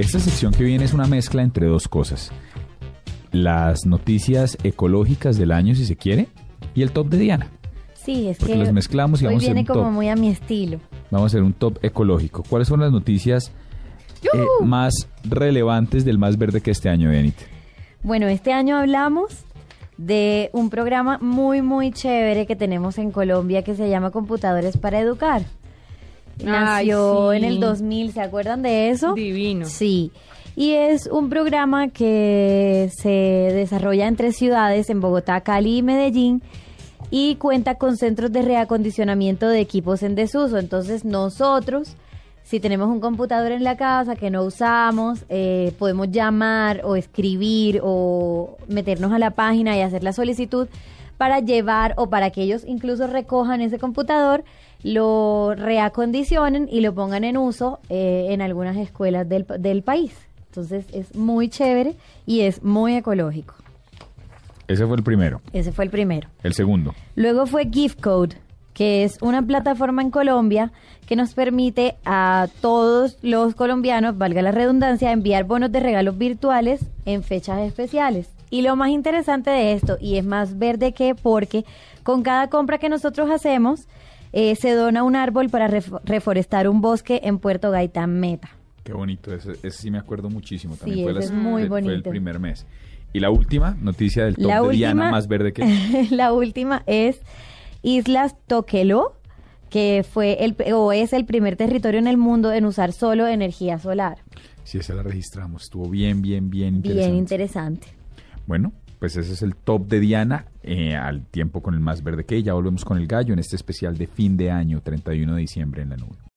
Esta sección que viene es una mezcla entre dos cosas. Las noticias ecológicas del año, si se quiere, y el top de Diana. Sí, es Porque que los mezclamos y hoy vamos a hacer viene un como top. muy a mi estilo. Vamos a hacer un top ecológico. ¿Cuáles son las noticias eh, más relevantes del más verde que este año, Dianita? Bueno, este año hablamos de un programa muy, muy chévere que tenemos en Colombia que se llama Computadores para Educar. Nació sí. en el 2000, ¿se acuerdan de eso? Divino. Sí. Y es un programa que se desarrolla en tres ciudades, en Bogotá, Cali y Medellín, y cuenta con centros de reacondicionamiento de equipos en desuso. Entonces nosotros, si tenemos un computador en la casa que no usamos, eh, podemos llamar o escribir o meternos a la página y hacer la solicitud para llevar o para que ellos incluso recojan ese computador, lo reacondicionen y lo pongan en uso eh, en algunas escuelas del, del país. Entonces es muy chévere y es muy ecológico. Ese fue el primero. Ese fue el primero. El segundo. Luego fue Gift Code, que es una plataforma en Colombia que nos permite a todos los colombianos, valga la redundancia, enviar bonos de regalos virtuales en fechas especiales. Y lo más interesante de esto, y es más verde que porque con cada compra que nosotros hacemos, eh, se dona un árbol para ref- reforestar un bosque en Puerto Gaitán Meta. Qué bonito, ese, ese sí me acuerdo muchísimo. También Sí, fue, las- es muy fue- fue el bonito. primer mes. Y la última noticia del top La de Diana última- más verde que... la última es Islas Toquelo, que fue el o es el primer territorio en el mundo en usar solo energía solar. Sí, esa la registramos. Estuvo bien, bien, bien interesante. Bien interesante. Bueno, pues ese es el top de Diana eh, al tiempo con el más verde que. Ya volvemos con el gallo en este especial de fin de año, 31 de diciembre en la nube.